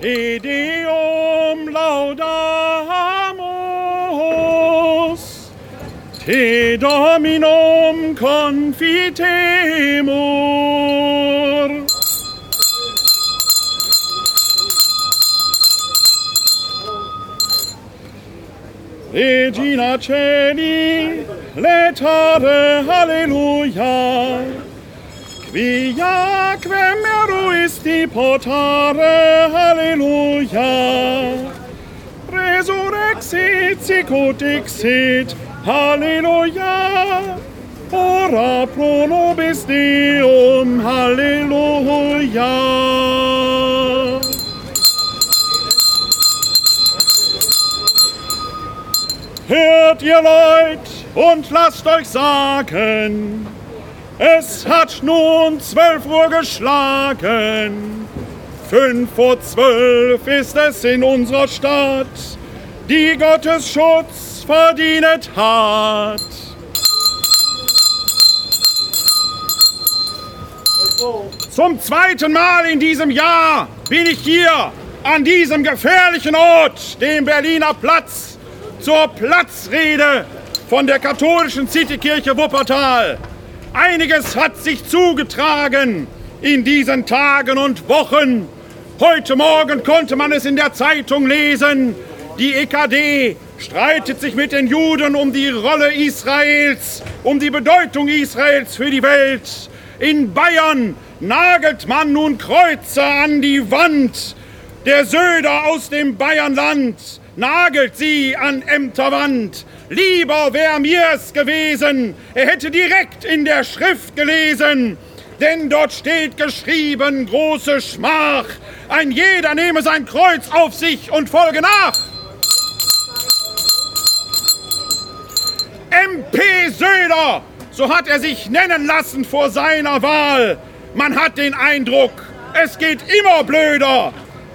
Te Deum laudamus, Te Dominum confitemur. Regina Celi, letare, alleluia, quia quem eruisti potare Halleluja, resurrexit sicut dixit Halleluja, ora pro nobis Deum Halleluja. Hört ihr Leut und lasst euch sagen, es hat nun zwölf Uhr geschlagen. Fünf vor zwölf ist es in unserer Stadt, die Gottes Schutz verdient hat. Zum zweiten Mal in diesem Jahr bin ich hier an diesem gefährlichen Ort, dem Berliner Platz, zur Platzrede von der katholischen Citykirche Wuppertal. Einiges hat sich zugetragen in diesen Tagen und Wochen. Heute Morgen konnte man es in der Zeitung lesen. Die EKD streitet sich mit den Juden um die Rolle Israels, um die Bedeutung Israels für die Welt. In Bayern nagelt man nun Kreuze an die Wand. Der Söder aus dem Bayernland nagelt sie an Ämterwand. Lieber wär mir's gewesen, er hätte direkt in der Schrift gelesen. Denn dort steht geschrieben, große Schmach, ein jeder nehme sein Kreuz auf sich und folge nach. MP Söder, so hat er sich nennen lassen vor seiner Wahl. Man hat den Eindruck, es geht immer blöder.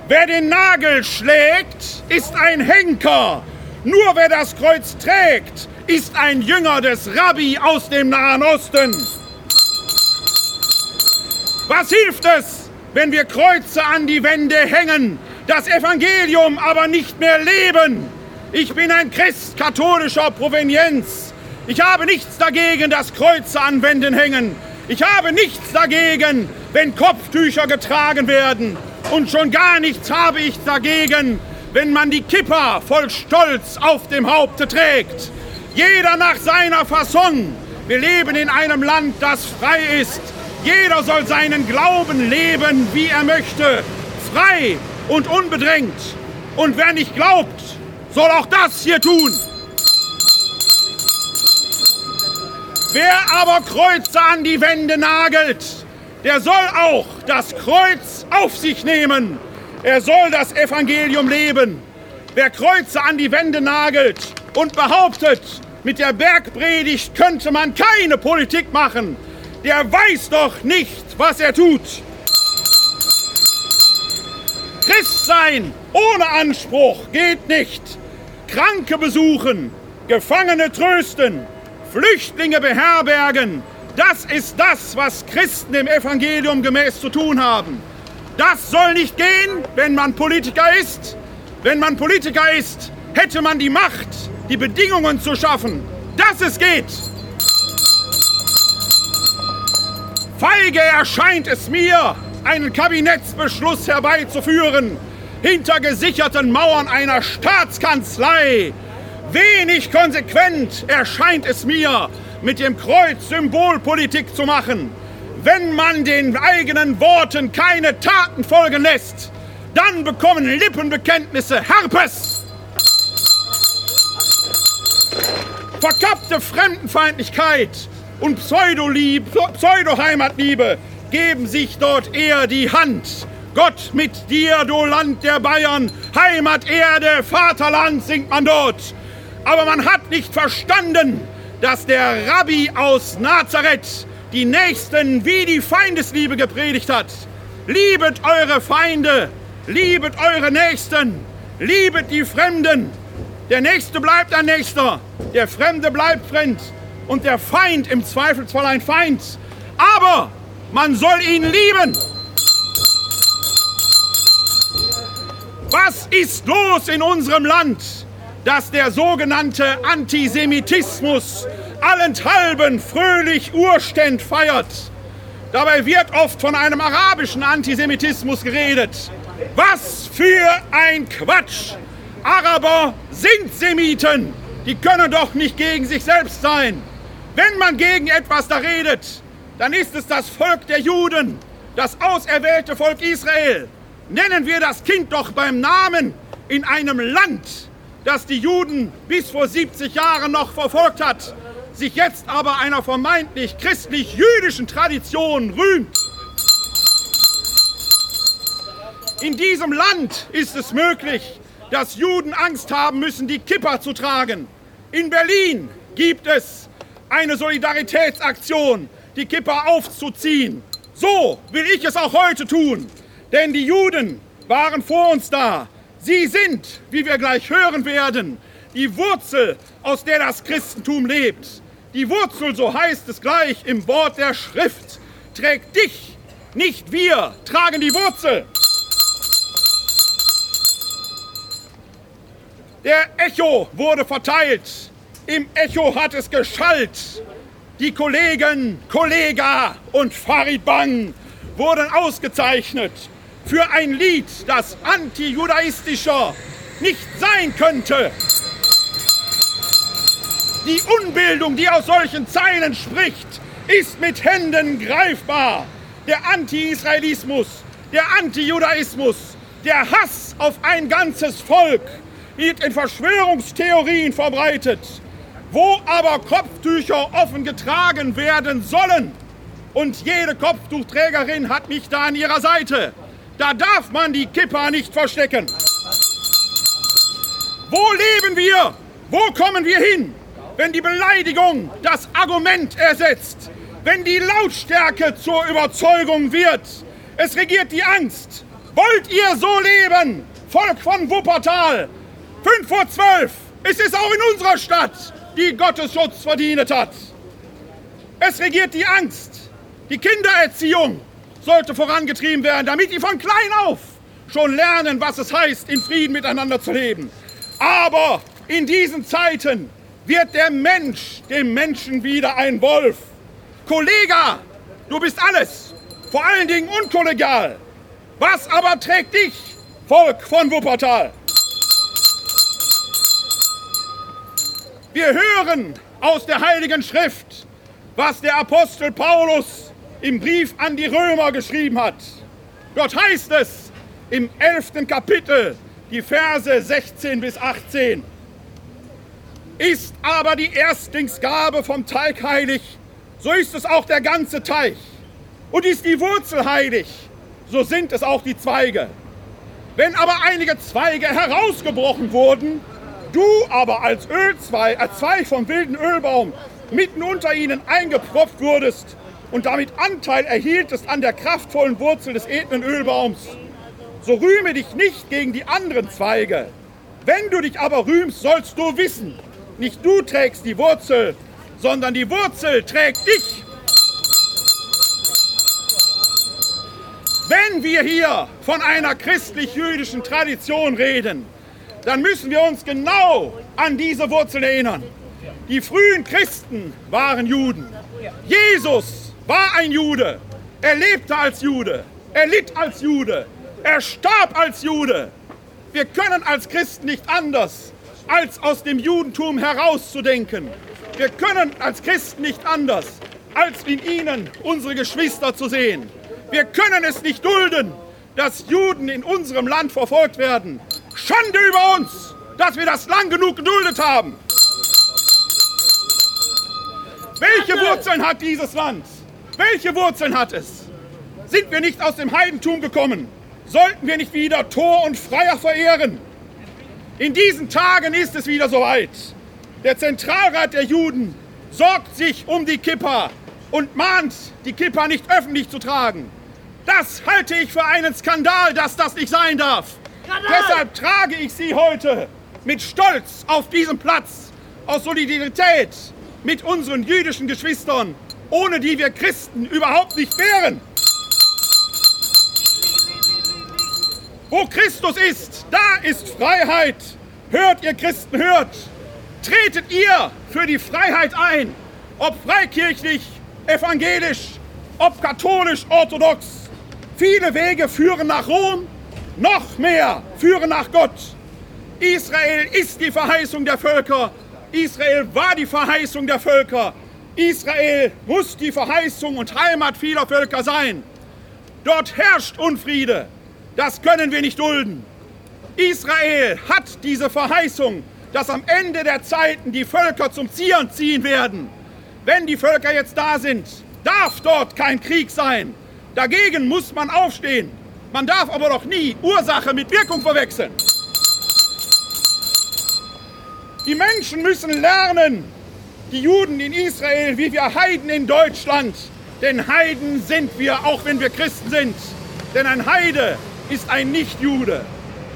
Wer den Nagel schlägt, ist ein Henker. Nur wer das Kreuz trägt, ist ein Jünger des Rabbi aus dem Nahen Osten. Was hilft es, wenn wir Kreuze an die Wände hängen, das Evangelium aber nicht mehr leben? Ich bin ein Christ katholischer Provenienz. Ich habe nichts dagegen, dass Kreuze an Wänden hängen. Ich habe nichts dagegen, wenn Kopftücher getragen werden. Und schon gar nichts habe ich dagegen, wenn man die Kippa voll Stolz auf dem Haupte trägt. Jeder nach seiner Fasson. Wir leben in einem Land, das frei ist. Jeder soll seinen Glauben leben, wie er möchte. Frei und unbedrängt. Und wer nicht glaubt, soll auch das hier tun. Wer aber Kreuze an die Wände nagelt, der soll auch das Kreuz auf sich nehmen. Er soll das Evangelium leben. Wer Kreuze an die Wände nagelt und behauptet, mit der Bergpredigt könnte man keine Politik machen, der weiß doch nicht, was er tut. Christ sein ohne Anspruch geht nicht. Kranke besuchen, Gefangene trösten, Flüchtlinge beherbergen, das ist das, was Christen dem Evangelium gemäß zu tun haben. Das soll nicht gehen, wenn man Politiker ist. Wenn man Politiker ist, hätte man die Macht, die Bedingungen zu schaffen, dass es geht. Feige erscheint es mir, einen Kabinettsbeschluss herbeizuführen, hinter gesicherten Mauern einer Staatskanzlei. Wenig konsequent erscheint es mir, mit dem Kreuz Symbolpolitik zu machen. Wenn man den eigenen Worten keine Taten folgen lässt, dann bekommen Lippenbekenntnisse Herpes. Verkappte Fremdenfeindlichkeit und Pseudo-Heimatliebe geben sich dort eher die Hand. Gott mit dir, du Land der Bayern, Heimat, Erde, Vaterland singt man dort. Aber man hat nicht verstanden, dass der Rabbi aus Nazareth die Nächsten wie die Feindesliebe gepredigt hat. Liebet eure Feinde, liebet eure Nächsten, liebet die Fremden. Der Nächste bleibt ein Nächster, der Fremde bleibt fremd und der Feind im Zweifelsfall ein Feind. Aber man soll ihn lieben. Was ist los in unserem Land, dass der sogenannte Antisemitismus allenthalben fröhlich Urständ feiert? Dabei wird oft von einem arabischen Antisemitismus geredet. Was für ein Quatsch! Araber sind Semiten. Die können doch nicht gegen sich selbst sein. Wenn man gegen etwas da redet, dann ist es das Volk der Juden, das auserwählte Volk Israel. Nennen wir das Kind doch beim Namen in einem Land, das die Juden bis vor 70 Jahren noch verfolgt hat, sich jetzt aber einer vermeintlich christlich-jüdischen Tradition rühmt. In diesem Land ist es möglich, dass Juden Angst haben müssen, die Kippa zu tragen. In Berlin gibt es eine Solidaritätsaktion, die Kippa aufzuziehen. So will ich es auch heute tun. Denn die Juden waren vor uns da. Sie sind, wie wir gleich hören werden, die Wurzel, aus der das Christentum lebt. Die Wurzel, so heißt es gleich im Wort der Schrift, trägt dich, nicht wir tragen die Wurzel. Der Echo wurde verteilt. Im Echo hat es geschallt. Die Kollegen, Kollega und Farid Bang wurden ausgezeichnet für ein Lied, das antijudaistischer nicht sein könnte. Die Unbildung, die aus solchen Zeilen spricht, ist mit Händen greifbar. Der Anti-Israelismus, der Anti-Judaismus, der Hass auf ein ganzes Volk wird in Verschwörungstheorien verbreitet. Wo aber Kopftücher offen getragen werden sollen und jede Kopftuchträgerin hat mich da an ihrer Seite, da darf man die Kippa nicht verstecken. Wo leben wir? Wo kommen wir hin, wenn die Beleidigung das Argument ersetzt, wenn die Lautstärke zur Überzeugung wird? Es regiert die Angst. Wollt ihr so leben? Volk von Wuppertal, 5 vor 12. Es ist auch in unserer Stadt, die Gottesschutz verdient hat. Es regiert die Angst. Die Kindererziehung sollte vorangetrieben werden, damit die von klein auf schon lernen, was es heißt, in Frieden miteinander zu leben. Aber in diesen Zeiten wird der Mensch dem Menschen wieder ein Wolf. Kollega, du bist alles, vor allen Dingen unkollegial. Was aber trägt dich, Volk von Wuppertal? Wir hören aus der Heiligen Schrift, was der Apostel Paulus im Brief an die Römer geschrieben hat. Dort heißt es im elften Kapitel, die Verse 16 bis 18. Ist aber die Erstlingsgabe vom Teig heilig, so ist es auch der ganze Teich. Und ist die Wurzel heilig, so sind es auch die Zweige. Wenn aber einige Zweige herausgebrochen wurden, Du aber als Ölzweig, als Zweig vom wilden Ölbaum mitten unter ihnen eingepfropft wurdest und damit Anteil erhieltest an der kraftvollen Wurzel des edlen Ölbaums, so rühme dich nicht gegen die anderen Zweige. Wenn du dich aber rühmst, sollst du wissen, nicht du trägst die Wurzel, sondern die Wurzel trägt dich. Wenn wir hier von einer christlich-jüdischen Tradition reden, dann müssen wir uns genau an diese Wurzeln erinnern. Die frühen Christen waren Juden. Jesus war ein Jude. Er lebte als Jude. Er litt als Jude. Er starb als Jude. Wir können als Christen nicht anders, als aus dem Judentum herauszudenken. Wir können als Christen nicht anders, als in ihnen unsere Geschwister zu sehen. Wir können es nicht dulden, dass Juden in unserem Land verfolgt werden. Schande über uns, dass wir das lang genug geduldet haben. Welche Wurzeln hat dieses Land? Welche Wurzeln hat es? Sind wir nicht aus dem Heidentum gekommen? Sollten wir nicht wieder Tor und Freier verehren? In diesen Tagen ist es wieder soweit. Der Zentralrat der Juden sorgt sich um die Kippa und mahnt, die Kippa nicht öffentlich zu tragen. Das halte ich für einen Skandal, dass das nicht sein darf. Deshalb trage ich sie heute mit Stolz auf diesem Platz, aus Solidarität mit unseren jüdischen Geschwistern, ohne die wir Christen überhaupt nicht wären. Wo Christus ist, Da ist Freiheit. Hört, ihr Christen, hört. Tretet ihr für die Freiheit ein, ob freikirchlich, evangelisch, ob katholisch, orthodox. Viele Wege führen nach Rom, noch mehr führen nach Gott. Israel ist die Verheißung der Völker. Israel war die Verheißung der Völker. Israel muss die Verheißung und Heimat vieler Völker sein. Dort herrscht Unfriede. Das können wir nicht dulden. Israel hat diese Verheißung, dass am Ende der Zeiten die Völker zum Zion ziehen werden. Wenn die Völker jetzt da sind, darf dort kein Krieg sein. Dagegen muss man aufstehen. Man darf aber doch nie Ursache mit Wirkung verwechseln. Die Menschen müssen lernen, die Juden in Israel wie wir Heiden in Deutschland. Denn Heiden sind wir, auch wenn wir Christen sind. Denn ein Heide ist ein Nichtjude.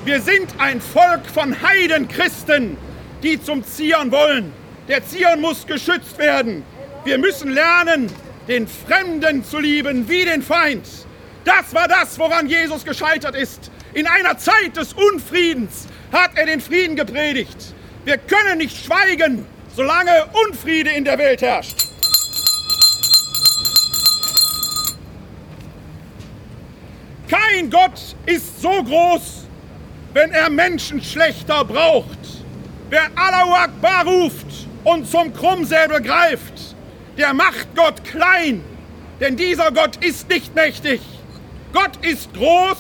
Wir sind ein Volk von Heidenchristen, die zum Zion wollen. Der Zion muss geschützt werden. Wir müssen lernen, den Fremden zu lieben wie den Feind. Das war das, woran Jesus gescheitert ist. In einer Zeit des Unfriedens hat er den Frieden gepredigt. Wir können nicht schweigen, solange Unfriede in der Welt herrscht. Kein Gott ist so groß, wenn er Menschen schlechter braucht. Wer Allahu Akbar ruft und zum Krummsäbel greift, der macht Gott klein, denn dieser Gott ist nicht mächtig. Gott ist groß,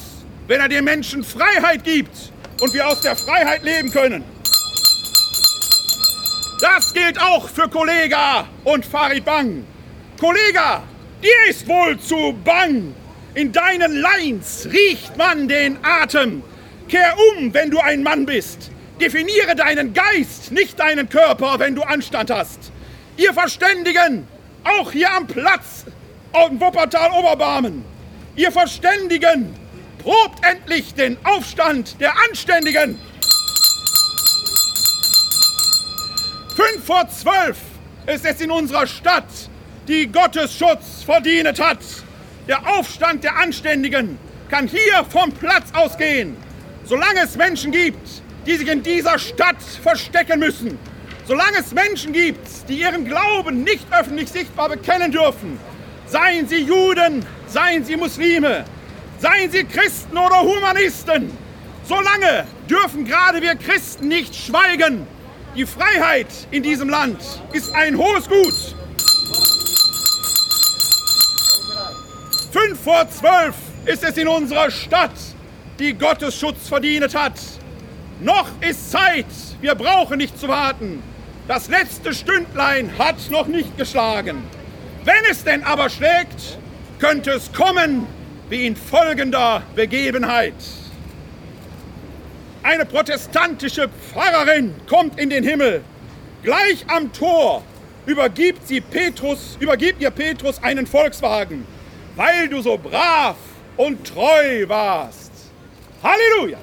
wenn er den Menschen Freiheit gibt und wir aus der Freiheit leben können. Das gilt auch für Kollega und Farid Bang. Kollega, dir ist wohl zu bang. In deinen Lines riecht man den Atem. Kehr um, wenn du ein Mann bist. Definiere deinen Geist, nicht deinen Körper, wenn du Anstand hast. Ihr Verständigen, auch hier am Platz, auf Wuppertal-Oberbarmen, ihr Verständigen, probt endlich den Aufstand der Anständigen. Fünf vor zwölf ist es in unserer Stadt, die Gottesschutz verdient hat. Der Aufstand der Anständigen kann hier vom Platz ausgehen. Solange es Menschen gibt, die sich in dieser Stadt verstecken müssen, solange es Menschen gibt, die ihren Glauben nicht öffentlich sichtbar bekennen dürfen, seien sie Juden, seien sie Muslime, seien sie Christen oder Humanisten, solange dürfen gerade wir Christen nicht schweigen die Freiheit in diesem Land ist ein hohes Gut. Fünf vor zwölf ist es in unserer Stadt, die Gottesschutz verdient hat. Noch ist Zeit, wir brauchen nicht zu warten. Das letzte Stündlein hat noch nicht geschlagen. Wenn es denn aber schlägt, könnte es kommen wie in folgender Begebenheit. Eine protestantische Pfarrerin kommt in den Himmel. Gleich am Tor übergibt, sie Petrus, übergibt ihr Petrus einen Volkswagen, weil du so brav und treu warst. Halleluja!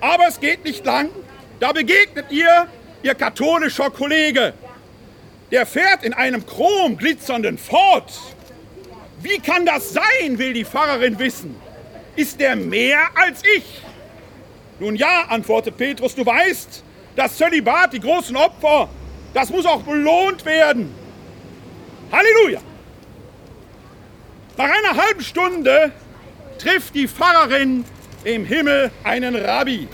Aber es geht nicht lang, da begegnet ihr ihr katholischer Kollege. Der fährt in einem chrom glitzernden Ford. Wie kann das sein, will die Pfarrerin wissen. Ist der mehr als ich? Nun ja, antwortet Petrus, du weißt, das Zölibat, die großen Opfer, das muss auch belohnt werden. Halleluja! Nach einer halben Stunde trifft die Pfarrerin im Himmel einen Rabbi.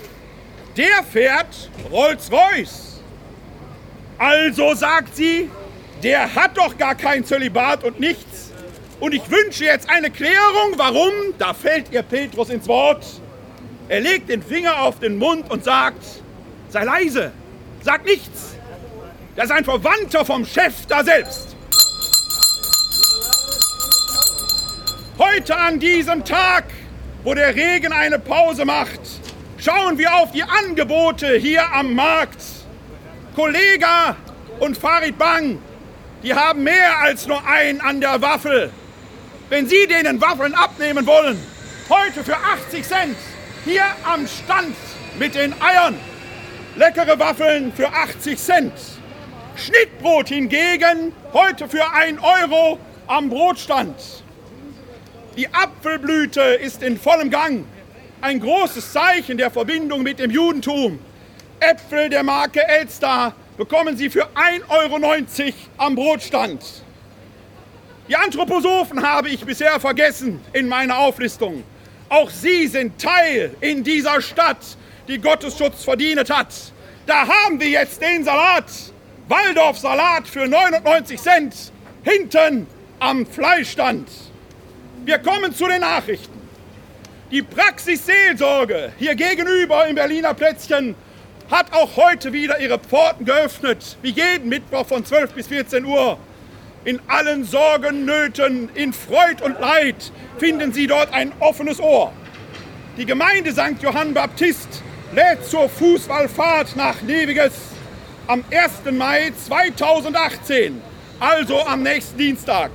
Der fährt Rolls-Royce. Also sagt sie, der hat doch gar kein Zölibat und nichts. Und ich wünsche jetzt eine Klärung, warum, da fällt ihr Petrus ins Wort, er legt den Finger auf den Mund und sagt, sei leise, sag nichts. Das ist ein Verwandter vom Chef da selbst. Heute an diesem Tag, wo der Regen eine Pause macht, schauen wir auf die Angebote hier am Markt. Kollega und Farid Bang, die haben mehr als nur einen an der Waffel. Wenn Sie denen Waffeln abnehmen wollen, heute für 80 Cent, hier am Stand mit den Eiern. Leckere Waffeln für 80 Cent. Schnittbrot hingegen heute für 1 Euro am Brotstand. Die Apfelblüte ist in vollem Gang. ein großes Zeichen der Verbindung mit dem Judentum. Äpfel der Marke Elster bekommen Sie für 1,90 Euro am Brotstand. Die Anthroposophen habe ich bisher vergessen in meiner Auflistung. Auch sie sind Teil in dieser Stadt, die Gottesschutz verdient hat. Da haben wir jetzt den Salat, Waldorf-Salat für 99 Cent, hinten am Fleischstand. Wir kommen zu den Nachrichten. Die Praxis Seelsorge hier gegenüber im Berliner Plätzchen hat auch heute wieder ihre Pforten geöffnet, wie jeden Mittwoch von 12 bis 14 Uhr. In allen Sorgen, Nöten, in Freud und Leid finden Sie dort ein offenes Ohr. Die Gemeinde St. Johann Baptist lädt zur Fußballfahrt nach Neviges am 1. Mai 2018, also am nächsten Dienstag,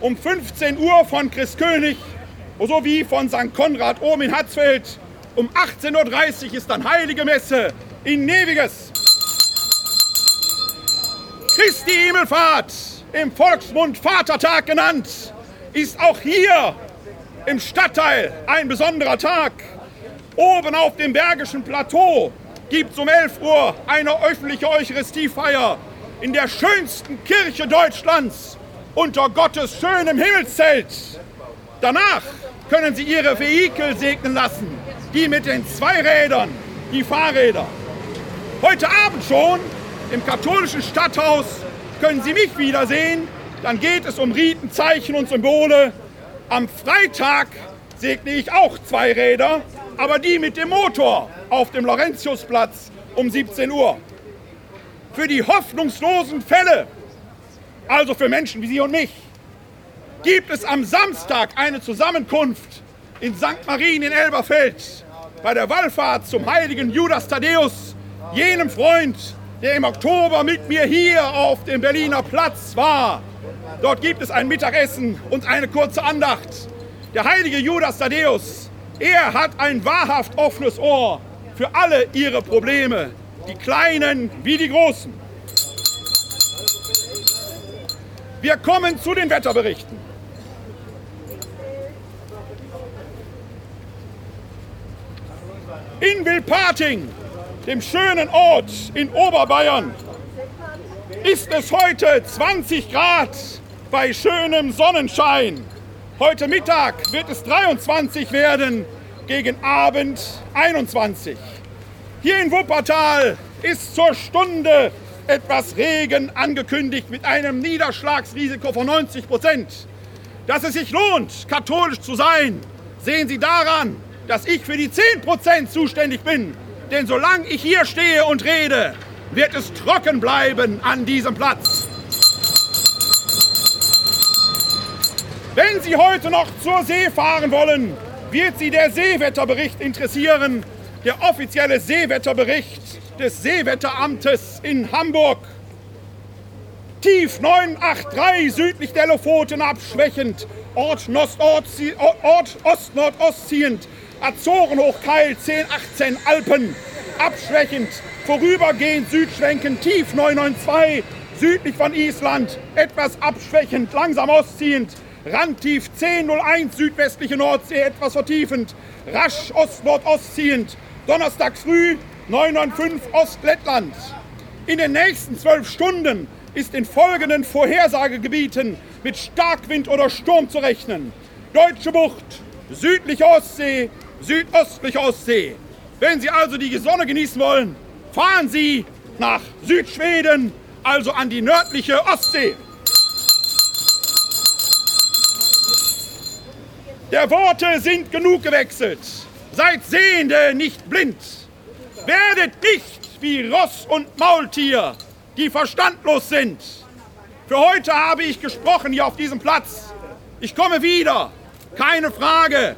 um 15 Uhr von Christkönig sowie von St. Konrad oben in Hatzfeld. Um 18.30 Uhr ist dann Heilige Messe in Neviges. Christi Himmelfahrt, im Volksmund Vatertag genannt, ist auch hier im Stadtteil ein besonderer Tag. Oben auf dem Bergischen Plateau gibt es um 11 Uhr eine öffentliche Eucharistiefeier in der schönsten Kirche Deutschlands unter Gottes schönem Himmelszelt. Danach können Sie Ihre Vehikel segnen lassen, die mit den Zweirädern, die Fahrräder. Heute Abend schon im katholischen Stadthaus können Sie mich wiedersehen. Dann geht es um Riten, Zeichen und Symbole. Am Freitag segne ich auch zwei Räder aber die mit dem Motor auf dem Laurentiusplatz um 17 Uhr. Für die hoffnungslosen Fälle, also für Menschen wie Sie und mich, gibt es am Samstag eine Zusammenkunft in St. Marien in Elberfeld bei der Wallfahrt zum heiligen Judas Thaddäus, jenem Freund, der im Oktober mit mir hier auf dem Berliner Platz war. Dort gibt es ein Mittagessen und eine kurze Andacht. Der heilige Judas Thaddäus er hat ein wahrhaft offenes Ohr für alle ihre Probleme, die kleinen wie die großen. Wir kommen zu den Wetterberichten. In Wilpating, dem schönen Ort in Oberbayern, ist es heute 20 Grad bei schönem Sonnenschein. Heute Mittag wird es 23 werden, gegen Abend 21. Hier in Wuppertal ist zur Stunde etwas Regen angekündigt mit einem Niederschlagsrisiko von 90 Prozent. Dass es sich lohnt, katholisch zu sein, sehen Sie daran, dass ich für die 10 Prozent zuständig bin. Denn solange ich hier stehe und rede, wird es trocken bleiben an diesem Platz. Wenn Sie heute noch zur See fahren wollen, wird Sie der Seewetterbericht interessieren, der offizielle Seewetterbericht des Seewetteramtes in Hamburg. Tief 983 südlich der Lofoten abschwächend, Ort, Ort Ost-Nordost ziehend, Azoren hochkeil 1018 Alpen, abschwächend, vorübergehend südschwenkend, tief 992 südlich von Island, etwas abschwächend, langsam ostziehend, Randtief 1001 südwestliche Nordsee etwas vertiefend, rasch Ost-Nordost ziehend. Donnerstag früh 995 Ostlettland. In den nächsten zwölf Stunden ist in folgenden Vorhersagegebieten mit Starkwind oder Sturm zu rechnen. Deutsche Bucht, südliche Ostsee, südöstliche Ostsee. Wenn Sie also die Sonne genießen wollen, fahren Sie nach Südschweden, also an die nördliche Ostsee. Der Worte sind genug gewechselt. Seid Sehende, nicht blind. Werdet nicht wie Ross und Maultier, die verstandlos sind. Für heute habe ich gesprochen hier auf diesem Platz. Ich komme wieder, keine Frage,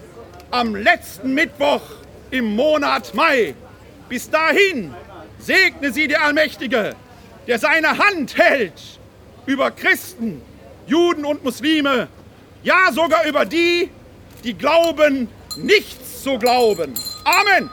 am letzten Mittwoch im Monat Mai. Bis dahin segne sie der Allmächtige, der seine Hand hält über Christen, Juden und Muslime, ja sogar über die, die glauben, nichts zu glauben. Amen.